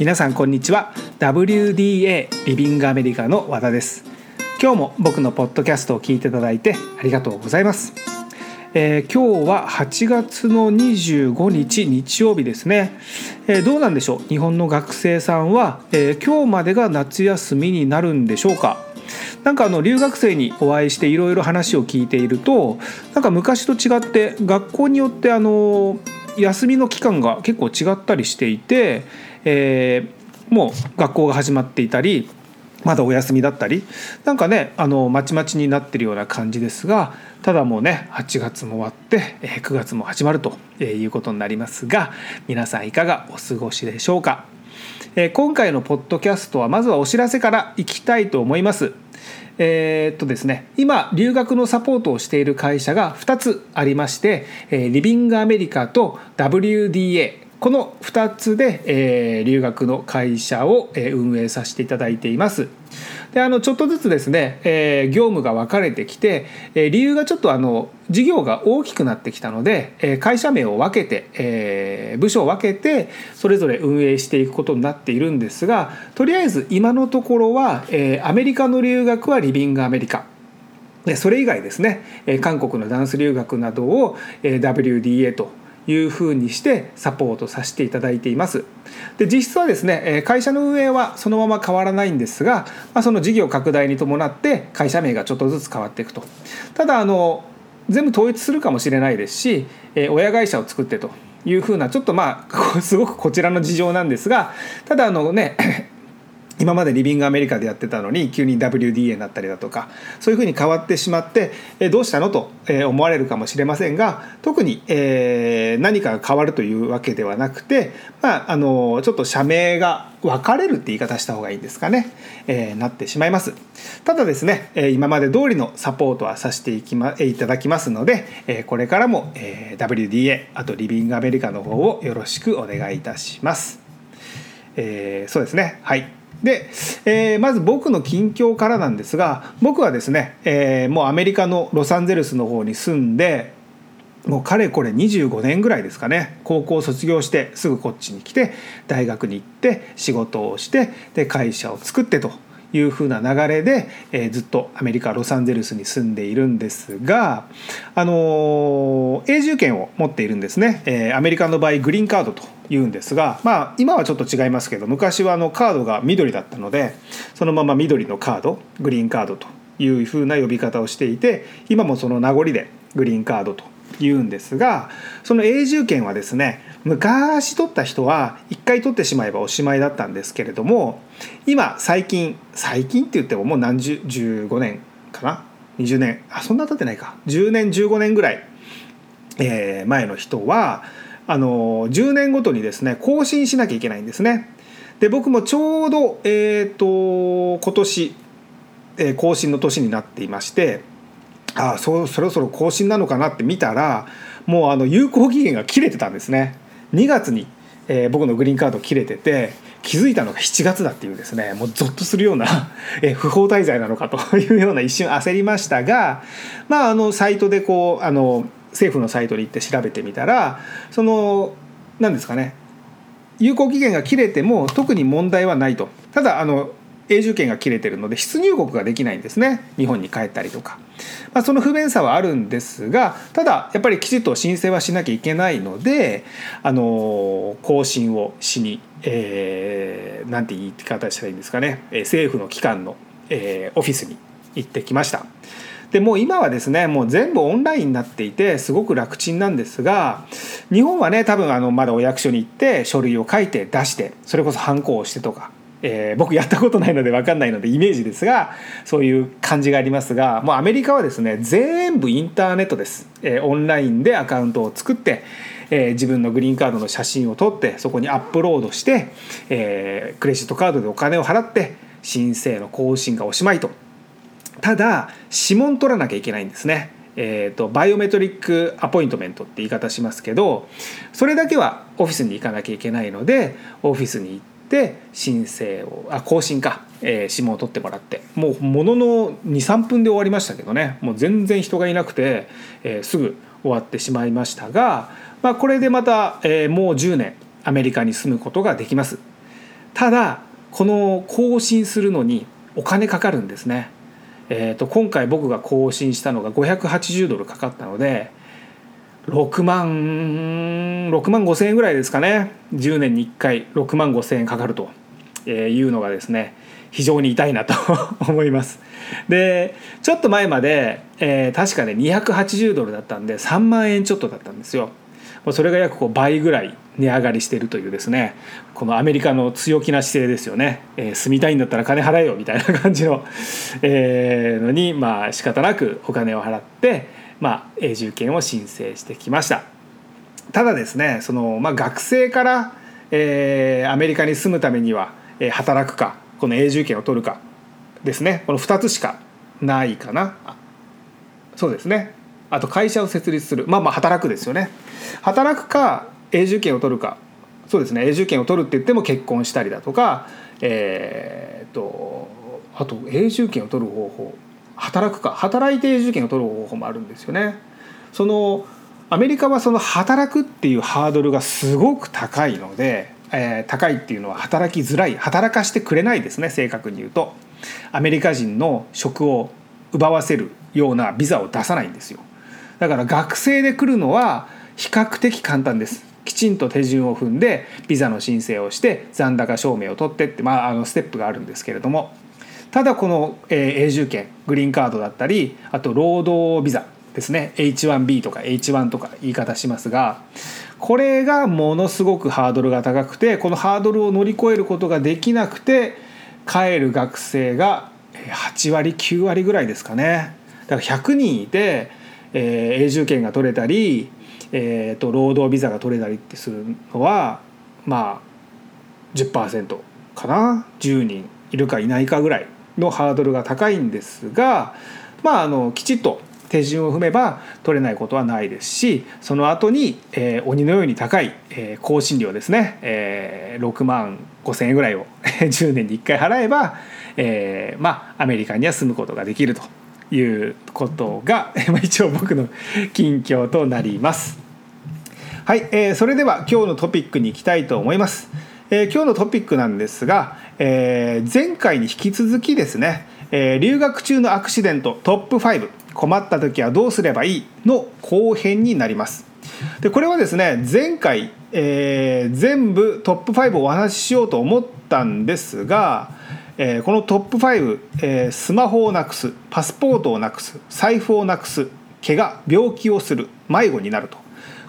皆さんこんにちは。WDA リビングアメリカの和田です。今日も僕のポッドキャストを聞いていただいてありがとうございます、えー、今日は8月の25日日曜日ですね、えー、どうなんでしょう？日本の学生さんは、えー、今日までが夏休みになるんでしょうか？なんかあの留学生にお会いしていろいろ話を聞いているとなんか昔と違って学校によってあの休みの期間が結構違ったりしていて、えー、もう学校が始まっていたりまだお休みだったりなんかねあのまちまちになってるような感じですがただもうね8月も終わって9月も始まるということになりますが皆さんいかがお過ごしでしょうか今回のポッドキャストはまずはお知らせからいきたいと思います。えー、っとですね、今留学のサポートをしている会社が2つありましてリビングアメリカと WDA この2つで、えー、留学の会社を、えー、運営させていただいています。であのちょっとずつですね、えー、業務が分かれてきて、え、理由がちょっとあの事業が大きくなってきたので、え、会社名を分けて、え、部署を分けてそれぞれ運営していくことになっているんですがとりあえず今のところは、え、アメリカの留学はリビングアメリカそれ以外ですね韓国のダンス留学などを WDA というふうにしてサポートさせていただいています。で実質はですね会社の運営はそのまま変わらないんですが、まあ、その事業拡大に伴って会社名がちょっとずつ変わっていくと。ただあの全部統一するかもしれないですし親会社を作ってというふうなちょっとまあ すごくこちらの事情なんですがただあのね今までリビングアメリカでやってたのに急に WDA になったりだとかそういうふうに変わってしまってえどうしたのと思われるかもしれませんが特にえ何かが変わるというわけではなくて、まあ、あのちょっと社名が分かれるって言い方した方がいいんですかね、えー、なってしまいます。ただですね今まで通りのサポートはさせていき、ま、いただきますのでこれからも WDA あとリビングアメリカの方をよろしくお願いいたします、えー、そうですね。はい。で、えー、まず僕の近況からなんですが僕はですね、えー、もうアメリカのロサンゼルスの方に住んでもうかれこれ25年ぐらいですかね高校卒業してすぐこっちに来て大学に行って仕事をしてで会社を作ってと。いうふうな流れで、えー、ずっとアメリカロサンゼルスに住んでいるんですが、あのー、永住権を持っているんですね、えー、アメリカの場合グリーンカードというんですが、まあ、今はちょっと違いますけど昔はあのカードが緑だったのでそのまま緑のカードグリーンカードというふうな呼び方をしていて今もその名残でグリーンカードと言うんですがその永住権はですね昔取った人は1回取ってしまえばおしまいだったんですけれども今最近最近って言ってももう何十15年かな？20年？あそんな経ってないか。10年15年ぐらい、えー、前の人はあの10年ごとにですね更新しなきゃいけないんですね。で僕もちょうど、えーと、今年、えー、更新の年になっていましてああそそろそろ更新なのかなって見たらもうあの有効期限が切れてたんですね。2月に、えー、僕のグリーンカード切れてて気づいたのが7月だっていうですね。もうゾッとするようなえ不法滞在なのかというような一瞬焦りましたがまああのサイトでこうあの政府のサイトに行って調べてみたらその何ですかね。有効期限が切れても特に問題はないと。ただあの永住権が切れてるので出入国ができないんですね。日本に帰ったりとか、まあ、その不便さはあるんですがただやっぱりきちっと申請はしなきゃいけないのであの更新をしに、えー、て言い方したらいいんですかね。政府の機関の、えー、オフィスに行ってきました。でもう今はですねもう全部オンラインになっていてすごく楽ちんなんですが日本はね多分あのまだお役所に行って書類を書いて出してそれこそハンコをしてとかえー、僕やったことないので分かんないのでイメージですがそういう感じがありますがもうアメリカはですね全部インターネットです、えー、オンラインでアカウントを作って、えー、自分のグリーンカードの写真を撮ってそこにアップロードして、えー、クレジットカードでお金を払って申請の更新がおしまいとただ指紋取らなきゃいけないんですね。えーと、バイオメトリックアポイントメントって言い方しますけどそれだけはオフィスに行かなきゃいけないのでオフィスに行って申請をあ更新か、えー、指紋を取ってもらってもうものの23分で終わりましたけどねもう全然人がいなくて、えー、すぐ終わってしまいましたが、まあ、これでまた、えー、もう10年アメリカに住むことができます。ただこの更新するのにお金かかるんですね。えーと、今回僕が更新したのが580ドルかかったので6万6万5千円ぐらいですかね。10年に1回6万5千円かかるというのがですね非常に痛いなと 思います。でちょっと前まで、えー、確かね280ドルだったんで3万円ちょっとだったんですよ。それが約こう倍ぐらい値上がりしているというですねこのアメリカの強気な姿勢ですよね、えー、住みたいんだったら金払えよみたいな感じの、えー、のにまあ仕方なくお金を払って、まあ、永住権を申請してきました。ただですねその、まあ、学生から、えー、アメリカに住むためには、えー、働くかこの永住権を取るかですね。この2つしかないかな。そうですね。あと会社を設立する。まあまあ働くですよね。働くか永住権を取るか。そうですね。永住権を取るって言っても結婚したりだとかえー、っとあと永住権を取る方法。働くか働いて永住権を取る方法もあるんですよね。そのアメリカはその働くっていうハードルがすごく高いので、えー、高いっていうのは働きづらい働かしてくれないですね正確に言うと。アメリカ人の職を奪わせるようなビザを出さないんですよ。だから学生で来るのは比較的簡単です。きちんと手順を踏んでビザの申請をして残高証明を取ってって、まあ、あのステップがあるんですけれども。ただこの、え、永住権グリーンカードだったりあと労働ビザですね。H1B とか H1 とか言い方しますがこれがものすごくハードルが高くてこのハードルを乗り越えることができなくて帰る学生が8割9割ぐらいですかね。だから100人いて、えー、永住権が取れたりえーと、労働ビザが取れたりってするのはまあ10%かな。10人いるかいないかぐらいのハードルが高いんですがまああのきちっと手順を踏めば取れないことはないですしその後に、えー、鬼のように高い、えー、更新料ですね、えー、6万5,000円ぐらいを 10年に1回払えば、えー、まあアメリカには住むことができるということが 一応僕の近況となります。はい、えー、それでは今日のトピックに行きたいと思います。えー、今日のトピックなんですが、えー、前回に引き続きですね、えー、留学中のアクシデントトップ5困った時はどうすればいい？の後編になります。でこれはですね前回、えー、全部トップ5をお話ししようと思ったんですが、えー、このトップ5、えー、スマホをなくすパスポートをなくす財布をなくす怪我病気をする迷子になると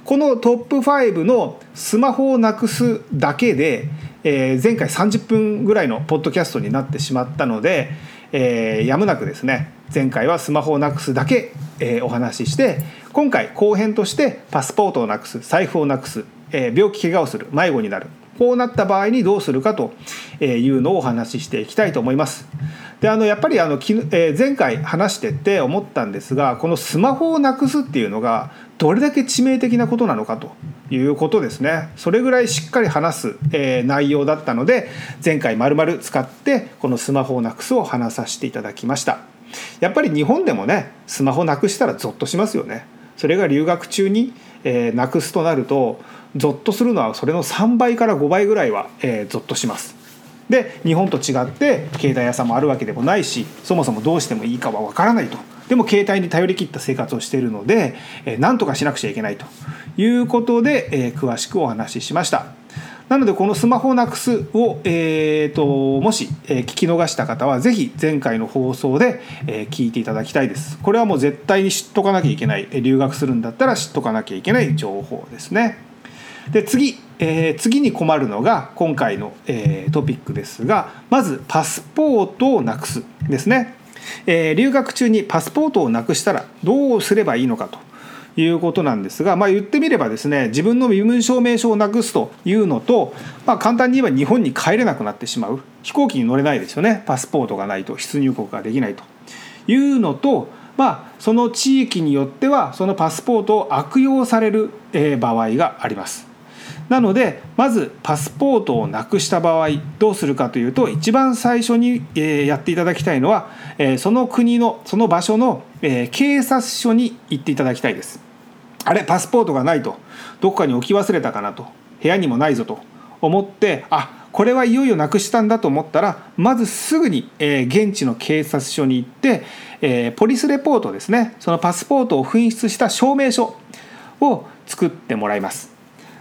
このトップ5のスマホをなくすだけで、えー、前回30分ぐらいのポッドキャストになってしまったので、えー、やむなくですね前回はスマホをなくすだけ、えー、お話しして今回後編としてパスポートをなくす財布をなくす、えー、病気怪我をする迷子になるこうなった場合にどうするかというのをお話ししていきたいと思います。であのやっぱりあの、え、前回話してて思ったんですがこのスマホをなくすっていうのがどれだけ致命的なことなのかということですね。それぐらいしっかり話す、え、内容だったので前回まるまる使ってこのスマホをなくすを話させていただきました。やっぱり日本でもねスマホなくしたらゾッとしますよね。それが留学中に、え、なくすとなるとゾッとするのはそれの3倍から5倍ぐらいは、えー、ゾッとします。で日本と違って携帯屋さんもあるわけでもないしそもそもどうしてもいいかはわからないと。でも携帯に頼り切った生活をしているのでえ何とかしなくちゃいけないということで、えー、詳しくお話ししました。なのでこのスマホなくすを、えーと、もし、えー、聞き逃した方は是非前回の放送で、えー、聞いていただきたいです。これはもう絶対に知っとかなきゃいけない。留学するんだったら知っとかなきゃいけない情報ですね。で次えー、次に困るのが今回の、えー、トピックですがまずパスポートをなくすですね、えー、留学中にパスポートをなくしたらどうすればいいのかということなんですが、まあ、言ってみればですね自分の身分証明書をなくすというのと、まあ、簡単に言えば日本に帰れなくなってしまう。飛行機に乗れないですよね。パスポートがないと出入国ができないというのとまあ、その地域によってはそのパスポートを悪用される場合があります。なのでまずパスポートをなくした場合どうするかというと一番最初にやっていただきたいのはその国のその場所の警察署に行っていただきたいです。あれパスポートがないとどこかに置き忘れたかなと部屋にもないぞと思ってあこれはいよいよなくしたんだと思ったらまずすぐに、現地の警察署に行って、ポリスレポートですねそのパスポートを紛失した証明書を作ってもらいます。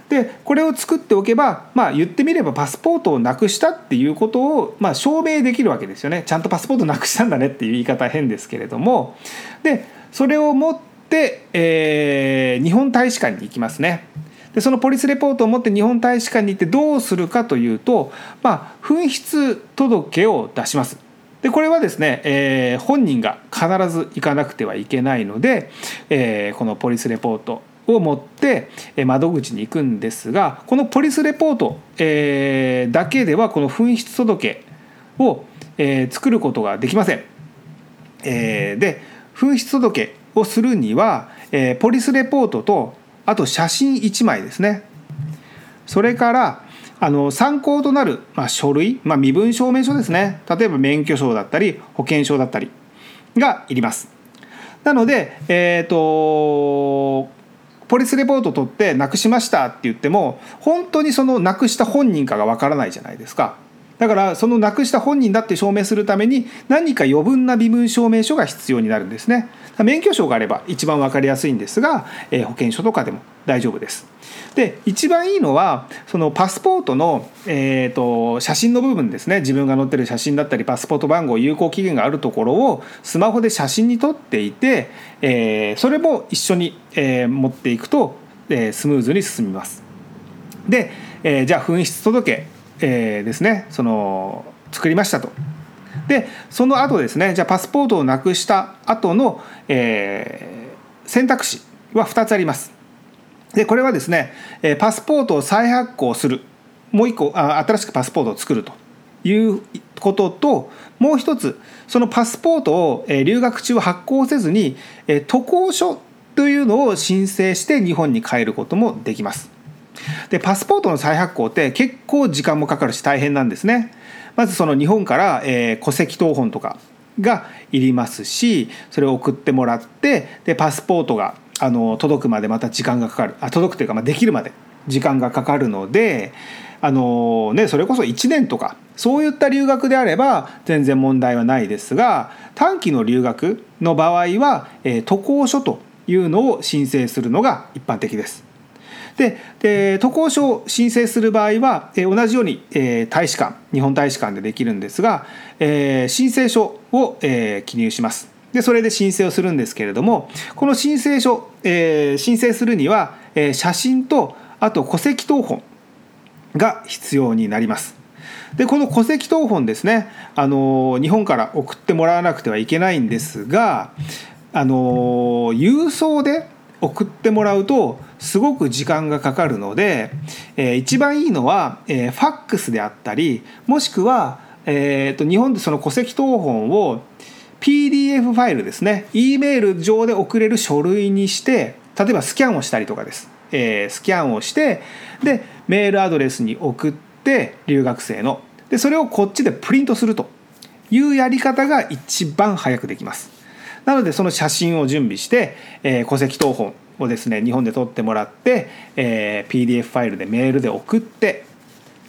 でこれを作っておけば、まあ、言ってみればパスポートをなくしたっていうことを、まあ、証明できるわけですよねちゃんとパスポートなくしたんだねっていう言い方変ですけれどもでそれを持って、えー、日本大使館に行きますね。でそのポリスレポートを持って日本大使館に行ってどうするかというと、まあ、紛失届を出します。でこれはですね、えー、本人が必ず行かなくてはいけないので、えー、このポリスレポートを持って窓口に行くんですがこのポリスレポート、だけではこの紛失届を、作ることができません。で紛失届をするには、ポリスレポートとあと写真1枚ですね。それからあの参考となる、書類、身分証明書ですね。例えば免許証だったり保険証だったりがいります。なのでえ、ー、とポリスレポート取ってなくしましたって言っても本当にそのなくした本人かがわからないじゃないですか。だからそのなくした本人だって証明するために何か余分な身分証明書が必要になるんですね。免許証があれば一番分かりやすいんですが、えー、保険証とかでも大丈夫です。で一番いいのはそのパスポートの、えーと、写真の部分ですね。自分が載ってる写真だったりパスポート番号有効期限があるところをスマホで写真に撮っていて、えー、それも一緒に、えー、持っていくと、えー、スムーズに進みます。で、えー、じゃあ紛失届えー、ですねその作りましたと。でその後ですねじゃあパスポートをなくした後の、えー、選択肢は2つあります。でこれはですねパスポートを再発行するもう一個あ新しくパスポートを作るということともう一つそのパスポートを留学中発行せずに渡航書というのを申請して日本に帰ることもできます。でパスポートの再発行って結構時間もかかるし大変なんですねまずその日本から、えー、戸籍謄本とかがいりますしそれを送ってもらってでパスポートがあの届くまでまた時間がかかるあ届くというか、まあ、できるまで時間がかかるのであの、ね、それこそ1年とかそういった留学であれば全然問題はないですが短期の留学の場合は、えー、渡航書というのを申請するのが一般的です。でで渡航書を申請する場合は、え同じように、え大使館日本大使館でできるんですが、え申請書を、え記入します。でそれで申請をするんですけれどもこの申請書、え、申請するには、え、写真とあと戸籍謄本が必要になります。でこの戸籍謄本ですねあの日本から送ってもらわなくてはいけないんですがあの郵送で送ってもらうとすごく時間がかかるので、えー、一番いいのは、えー、ファックスであったりもしくは、えーと、日本でその戸籍謄本を PDF ファイルですね E メール上で送れる書類にして例えばスキャンをしたりとかです、えー、スキャンをしてでメールアドレスに送って留学生の。でそれをこっちでプリントするというやり方が一番早くできます。なのでその写真を準備して、えー、戸籍謄本をですね日本で撮ってもらって、えー、PDF ファイルでメールで送って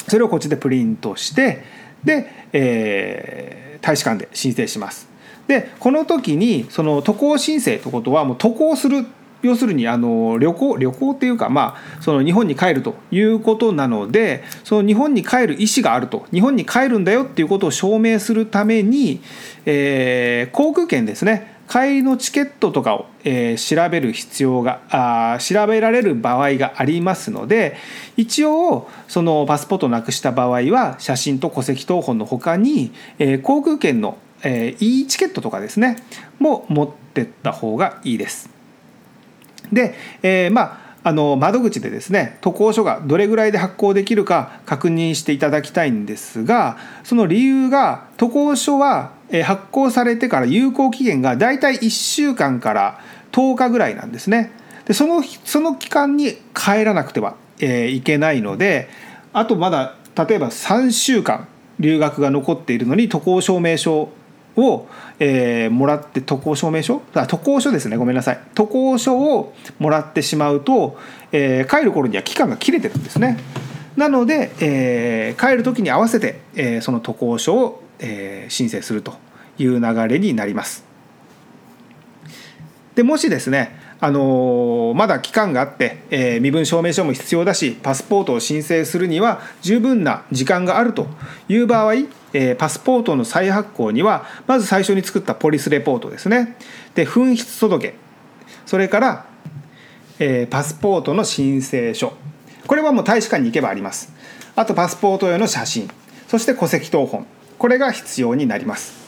それをこっちでプリントしてで、えー、大使館で申請します。でこの時にその渡航申請ということはもう渡航する要するにあの旅行旅行っていうかまあその日本に帰るということなのでその日本に帰る意思があると日本に帰るんだよっていうことを証明するために、えー、航空券ですね帰りのチケットとかを、えー、調べる必要があ調べられる場合がありますので一応そのパスポートをなくした場合は写真と戸籍謄本のほかに、えー、航空券の、えー、e チケットとかですねも持ってった方がいいです。で、えー、まああの窓口でですね渡航書がどれぐらいで発行できるか確認していただきたいんですがその理由が渡航書は発行されてから有効期限がだいたい1週間から10日ぐらいなんですね。でそのその期間に帰らなくては、え、いけないのであとまだ例えば3週間留学が残っているのに渡航証明書を、えー、もらって渡航証明書？あ渡航書ですね。ごめんなさい。渡航書をもらってしまうと、えー、帰る頃には期間が切れてるんですね。なので、えー、帰る時に合わせて、え、その渡航書を、え、申請するという流れになります。でもしですねあのまだ期間があって、えー、身分証明書も必要だしパスポートを申請するには十分な時間があるという場合、え、パスポートの再発行にはまず最初に作ったポリスレポートですね。で紛失届。それから、え、パスポートの申請書。これはもう大使館に行けばあります。あとパスポート用の写真。そして戸籍謄本。これが必要になります。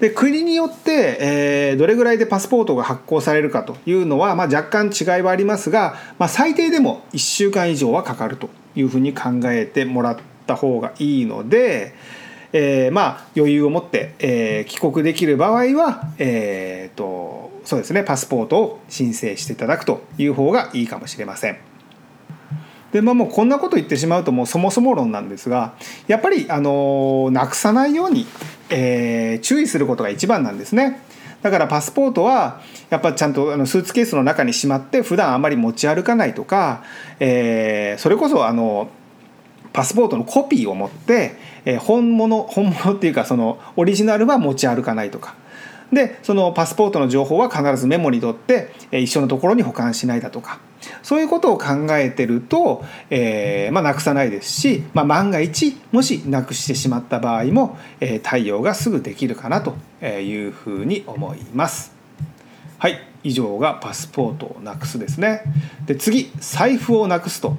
で国によって、えー、どれぐらいでパスポートが発行されるかというのは、まあ、若干違いはありますが、まあ、最低でも1週間以上はかかるというふうに考えてもらった方がいいので、えー、まあ余裕を持って、えー、帰国できる場合は、えーとそうですね、パスポートを申請していただくという方がいいかもしれません。でまあ、もうこんなこと言ってしまうともうそもそも論なんですがやっぱりあのなくさないように、えー、注意することが一番なんですね。だからパスポートはやっぱちゃんとあのスーツケースの中にしまって普段あまり持ち歩かないとか、えー、それこそあのパスポートのコピーを持って、えー、本物本物っていうかそのオリジナルは持ち歩かないとかでそのパスポートの情報は必ずメモに取って一緒のところに保管しないだとかそういうことを考えてると、えーまあ、なくさないですし、まあ、万が一もしなくしてしまった場合も、えー、対応がすぐできるかなというふうに思います。はい以上がパスポートをなくすですね。で次財布をなくすと、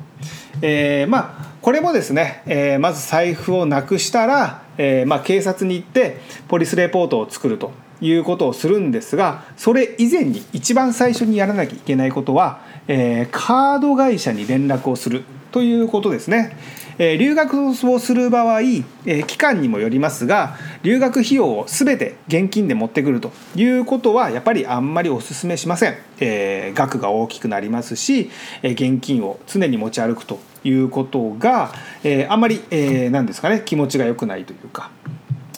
えー、まあこれもですね、えー、まず財布をなくしたら、えーまあ、警察に行ってポリスレポートを作るということをするんですがそれ以前に一番最初にやらなきゃいけないことはえー、カード会社に連絡をする。ということですね。えー、留学をする場合、えー、期間にもよりますが留学費用を全て現金で持ってくるということはやっぱりあんまりお勧めしません、えー、額が大きくなりますし、え現金を常に持ち歩くということが、えあんまり、えー、ですかね気持ちが良くないというか。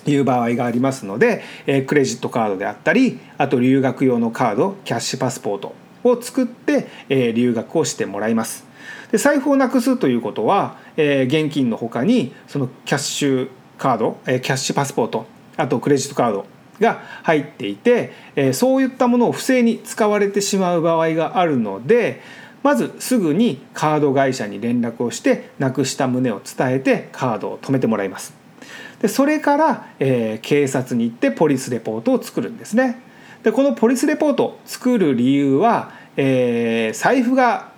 いう場合がありますので、えクレジットカードであったりあと留学用のカードキャッシュパスポートを作って、えー、留学をしてもらいます。で財布をなくすということは、えー、現金のほかにそのキャッシュカード、えー、キャッシュパスポートあとクレジットカードが入っていて、えー、そういったものを不正に使われてしまう場合があるのでまずすぐにカード会社に連絡をしてなくした旨を伝えてカードを止めてもらいます。でそれから、えー、警察に行ってポリスレポートを作るんですね。でこのポリスレポート作る理由は、えー、財布が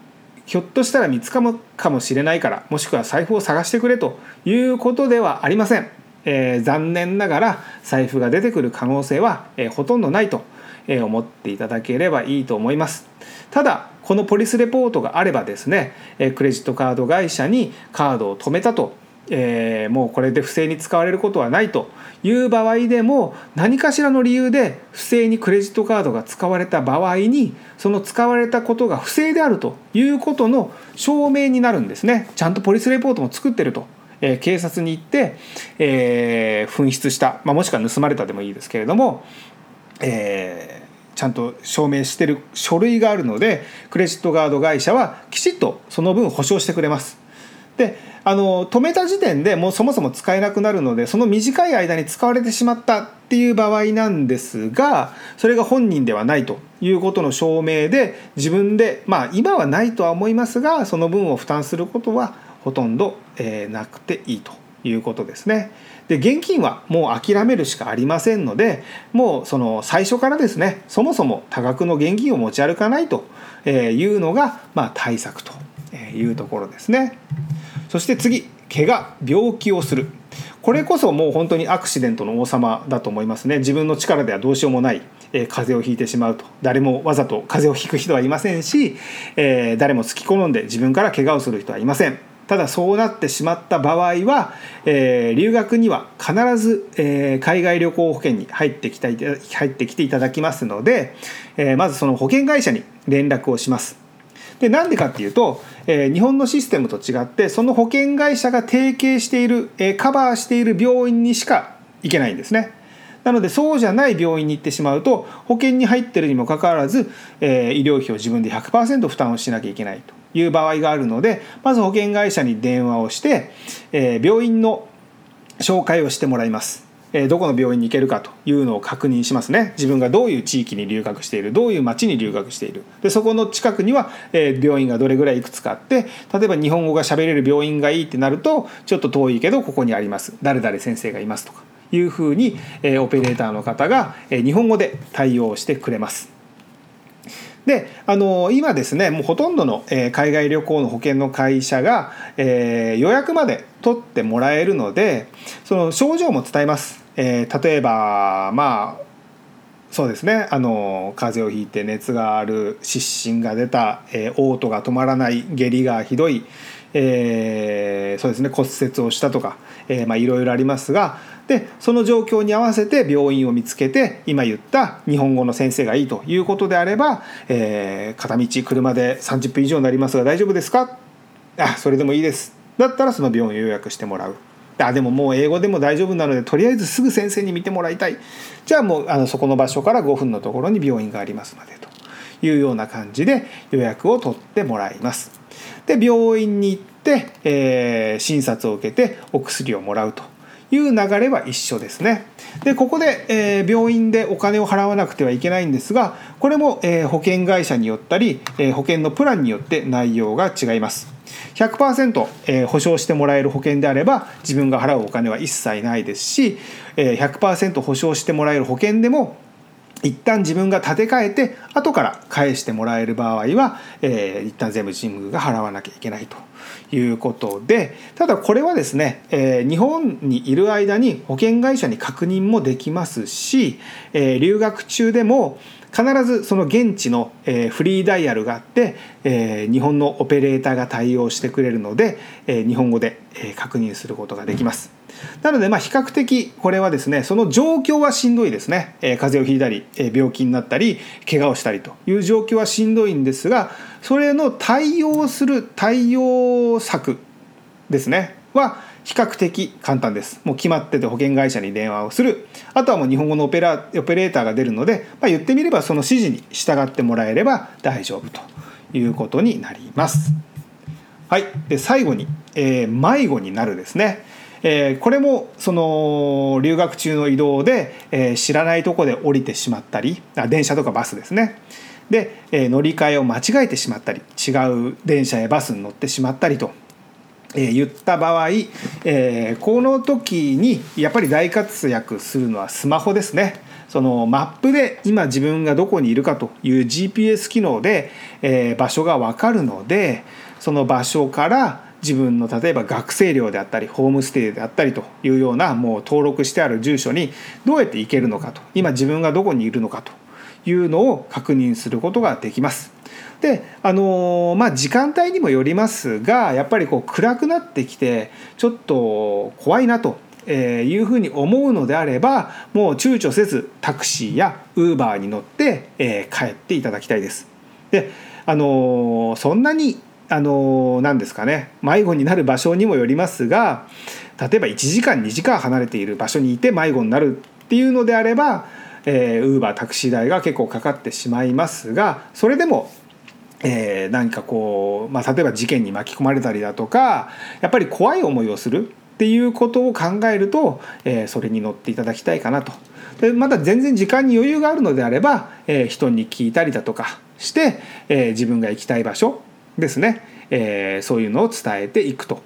ひょっとしたら見つかるかもしれないからもしくは財布を探してくれということではありません、えー、残念ながら財布が出てくる可能性は、えー、ほとんどないと思っていただければいいと思います。ただこのポリスレポートがあればですねクレジットカード会社にカードを止めたとえー、もうこれで不正に使われることはないという場合でも何かしらの理由で不正にクレジットカードが使われた場合にその使われたことが不正であるということの証明になるんですね。ちゃんとポリスレポートも作ってると、えー、警察に行って、えー、紛失した、まあ、もしくは盗まれたでもいいですけれども、えちゃんと証明してる書類があるのでクレジットカード会社はきちっとその分保証してくれます。であの止めた時点でもうそもそも使えなくなるのでその短い間に使われてしまったっていう場合なんですがそれが本人ではないということの証明で自分でまあ今はないとは思いますがその分を負担することはほとんど、えー、なくていいということですね。で現金はもう諦めるしかありませんのでもうその最初からですねそもそも多額の現金を持ち歩かないというのが、まあ、対策というところですね。そして次怪我病気をする。これこそもう本当にアクシデントの王様だと思いますね。自分の力ではどうしようもない、えー、風邪をひいてしまうと。誰もわざと風邪をひく人はいませんし、えー、誰も好き好んで自分から怪我をする人はいません。ただそうなってしまった場合は、えー、留学には必ず、えー、海外旅行保険に入ってきた入ってきていただきますので、えー、まずその保険会社に連絡をします。でなんでかっていうと、えー、日本のシステムと違ってその保険会社が提携している、えー、カバーしている病院にしか行けないんですね。なのでそうじゃない病院に行ってしまうと保険に入ってるにもかかわらず、えー、医療費を自分で100%負担をしなきゃいけないという場合があるのでまず保険会社に電話をして、えー、病院の紹介をしてもらいます。えどこの病院に行けるかというのを確認しますね自分がどういう地域に留学しているどういう町に留学しているでそこの近くには、え病院がどれぐらいいくつかあって例えば日本語が喋れる病院がいいってなるとちょっと遠いけどここにあります誰々先生がいますとかいうふうに、えオペレーターの方が、え日本語で対応してくれます。であの今ですねもうほとんどの、え海外旅行の保険の会社が、え予約まで取ってもらえるのでその症状も伝えます。えー、例えばまあそうですね。あの風邪をひいて熱がある湿疹が出た、えー、嘔吐が止まらない下痢がひどい、えー、そうですね。骨折をしたとか、えー、まあいろいろありますがでその状況に合わせて病院を見つけて今言った日本語の先生がいいということであれば、えー、片道車で30分以上になりますが大丈夫ですか？あそれでもいいです。だったらその病院を予約してもらう。あでももう英語でも大丈夫なのでとりあえずすぐ先生に見てもらいたい。じゃあもうあのそこの場所から5分のところに病院がありますのでと。いうような感じで予約を取ってもらいます。で病院に行って、えー、診察を受けてお薬をもらうと。いう流れは一緒ですね。でここで、えー、病院でお金を払わなくてはいけないんですがこれも、えー、保険会社によったり、えー、保険のプランによって内容が違います。100%、えー、保証してもらえる保険であれば自分が払うお金は一切ないですし、えー、100%保証してもらえる保険でも一旦自分が立て替えて後から返してもらえる場合は、えー、一旦全部神宮が払わなきゃいけないということでただこれはですね、えー、日本にいる間に保険会社に確認もできますし、えー、留学中でも必ずその現地の、えフリーダイヤルがあって、え日本のオペレーターが対応してくれるので、え日本語で、え確認することができます。なのでまあ比較的これはですねその状況はしんどいですね、え風邪をひいたり、え病気になったり怪我をしたりという状況はしんどいんですがそれの対応する対応策ですね。は比較的簡単です。もう決まってて保険会社に電話をする。あとはもう日本語のオペラオペレーターが出るので、まあ、言ってみればその指示に従ってもらえれば大丈夫ということになります。はい。で最後に、えー、迷子になるですね。えー、これもその留学中の移動で、えー、知らないとこで降りてしまったりあ電車とかバスですねで、えー、乗り換えを間違えてしまったり違う電車やバスに乗ってしまったりとえ言った場合、え、この時にやっぱり大活躍するのはスマホですね。そのマップで今自分がどこにいるかという GPS 機能で、え、場所が分かるのでその場所から自分の例えば学生寮であったりホームステイであったりというようなもう登録してある住所にどうやって行けるのかと今自分がどこにいるのかというのを確認することができます。であのまあ時間帯にもよりますがやっぱりこう暗くなってきてちょっと怖いなとえいうふうに思うのであればもう躊躇せずタクシーやウーバーに乗って、え帰っていただきたいです。であのそんなにあの何ですかね迷子になる場所にもよりますが例えば1時間2時間離れている場所にいて迷子になるっていうのであればえー、ウーバータクシー代が結構かかってしまいますがそれでもえー、何かこう、まあ、例えば事件に巻き込まれたりだとかやっぱり怖い思いをするっていうことを考えると、えー、それに乗っていただきたいかなと。でまだ全然時間に余裕があるのであれば、えー、人に聞いたりだとかして、えー、自分が行きたい場所ですね、えー、そういうのを伝えていくと。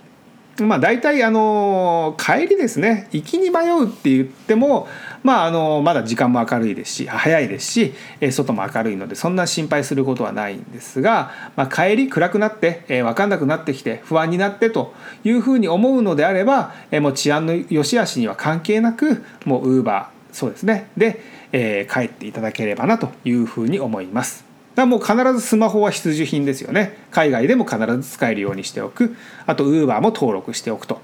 まあ、大体あの帰りですね行きに迷うって言っても、まあ、あのまだ時間も明るいですし早いですし外も明るいのでそんな心配することはないんですが、まあ、帰り暗くなって、分かんなくなってきて不安になってというふうに思うのであれば、もう治安の良し悪しには関係なくもうウーバーそうですねで、え、帰っていただければなというふうに思います。だもう必ずスマホは必需品ですよね。海外でも必ず使えるようにしておく。あと Uber も登録しておくと。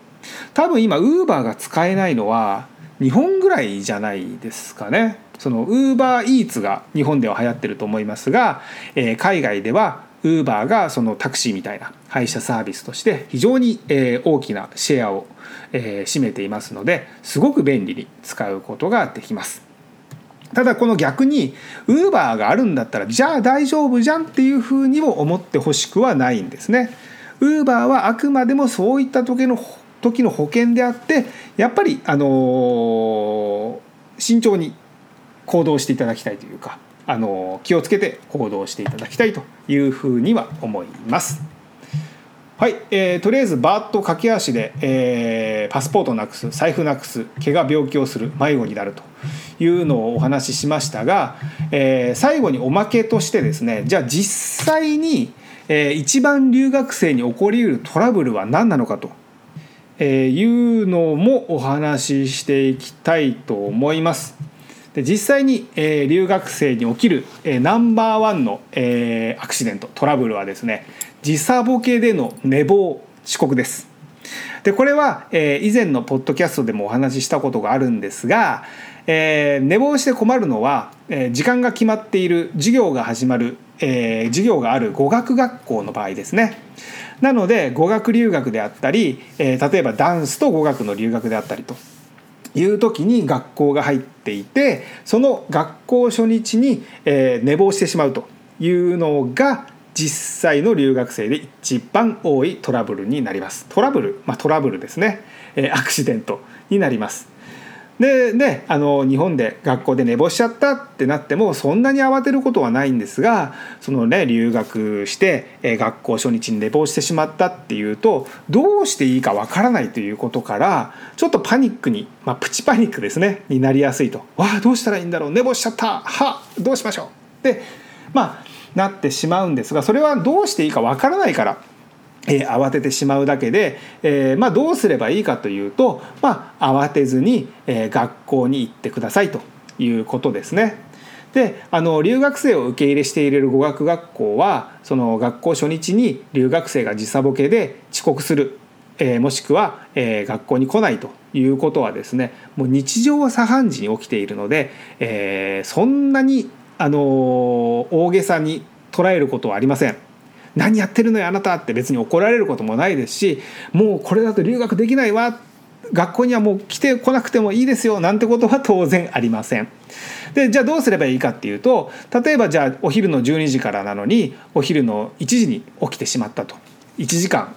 多分今 Uber が使えないのは日本ぐらいじゃないですかね。その UberEats が日本では流行ってると思いますが、えー、海外では Uber がそのタクシーみたいな配車サービスとして非常に、え、大きなシェアを、え、占めていますのですごく便利に使うことができます。ただこの逆にウーバーがあるんだったらじゃあ大丈夫じゃんっていうふうにも思ってほしくはないんですね。ウーバーはあくまでもそういった時の時の保険であってやっぱりあの、慎重に行動していただきたいというか、あの、気をつけて行動していただきたいというふうには思います。はい、えー、とりあえずバーッと駆け足で、えー、パスポートなくす財布なくす怪我病気をする迷子になるというのをお話ししましたが、えー、最後におまけとしてですねじゃあ実際に、えー、一番留学生に起こりうるトラブルは何なのかと、えー、いうのもお話ししていきたいと思います。で実際に、えー、留学生に起きる、えー、ナンバーワンの、えー、アクシデントトラブルはですね時差ボケでの寝坊遅刻です。でこれは、えー、以前のポッドキャストでもお話ししたことがあるんですが、えー、寝坊して困るのは、えー、時間が決まっている授業が始まる、えー、授業がある語学学校の場合ですね。なので語学留学であったり、えー、例えばダンスと語学の留学であったりと。いう時に学校が入っていてその学校初日に、えー、寝坊してしまうというのが実際の留学生で一番多いトラブルになります。トラブルまあトラブルですね、えー、アクシデントになります。でねあの日本で学校で寝坊しちゃったってなってもそんなに慌てることはないんですがそのね留学して、学校初日に寝坊してしまったっていうとどうしていいかわからないということからちょっとパニックに、まあ、プチパニックですねになりやすいと「わあどうしたらいいんだろう寝坊しちゃったはどうしましょう」でまあなってしまうんですがそれはどうしていいかわからないから。えー、慌ててしまうだけで、えーまあ、どうすればいいかというと、まあ、慌てずに、えー、学校に行ってくださいということですね。であの留学生を受け入れしている語学学校はその学校初日に留学生が時差ボケで遅刻する、えー、もしくは、えー、学校に来ないということはですねもう日常は茶飯事に起きているので、えー、そんなにあの大げさに捉えることはありません。何やってるのよあなたって別に怒られることもないですしもうこれだと留学できないわ学校にはもう来てこなくてもいいですよなんてことは当然ありません。でじゃあどうすればいいかっていうと例えばじゃあお昼の12時からなのにお昼の1時に起きてしまったと1時間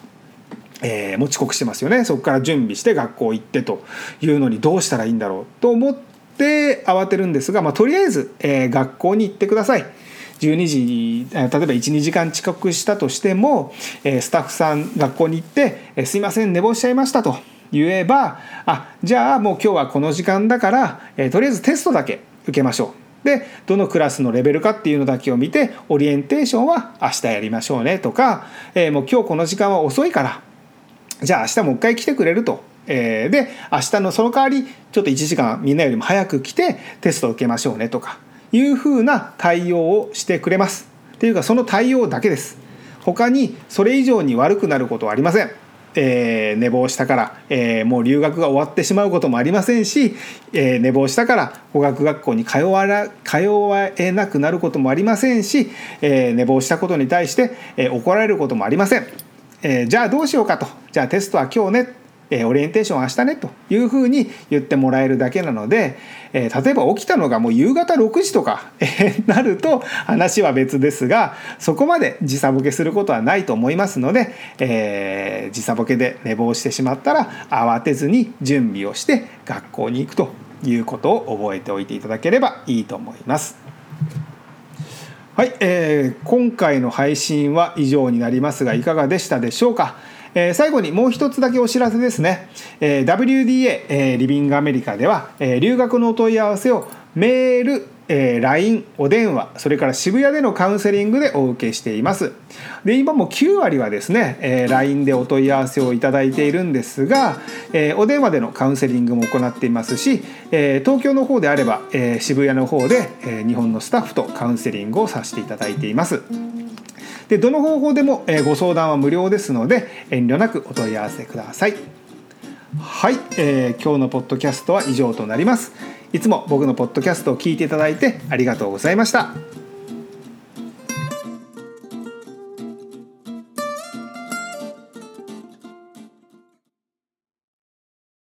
えー、もう遅刻してますよねそこから準備して学校行ってというのにどうしたらいいんだろうと思って慌てるんですが、まあ、とりあえず、えー、学校に行ってください。12時に例えば12時間遅刻したとしても、スタッフさん学校に行って「すいません寝坊しちゃいました」と言えばあじゃあもう今日はこの時間だから、とりあえずテストだけ受けましょう。でどのクラスのレベルかっていうのだけを見てオリエンテーションは明日やりましょうねとか、え、もう今日この時間は遅いからじゃあ明日もう一回来てくれるとえー、で明日のその代わりちょっと1時間みんなよりも早く来てテストを受けましょうねとかいうふうな対応をしてくれます。っていうかその対応だけです。他にそれ以上に悪くなることはありません。えー、寝坊したから、えー、もう留学が終わってしまうこともありませんし、えー、寝坊したから語学学校に通わら通えなくなることもありませんし、え寝坊したことに対して、え怒られることもありません。えじゃあどうしようかとじゃあテストは今日ねえオリエンテーション明日ねというふうに言ってもらえるだけなので、え例えば起きたのがもう夕方6時とか、えなると話は別ですがそこまで時差ボケすることはないと思いますので、えー、時差ボケで寝坊してしまったら慌てずに準備をして学校に行くということを覚えておいていただければいいと思います。はい、えー、今回の配信は以上になりますがいかがでしたでしょうか？えー、最後にもう一つだけお知らせですね、えー、WDA、えー、リビングアメリカでは、えー、留学のお問い合わせをメール、えー、LINE お電話それから渋谷でのカウンセリングでお受けしています。で今も9割はですね、えー、LINE でお問い合わせをいただいているんですが、えー、お電話でのカウンセリングも行っていますし、えー、東京の方であれば、えー、渋谷の方で、えー、日本のスタッフとカウンセリングをさせていただいています。でどの方法でもご相談は無料ですので遠慮なくお問い合わせください。はい、えー、今日のポッドキャストは以上となります。いつも僕のポッドキャストを聞いていただいてありがとうございました。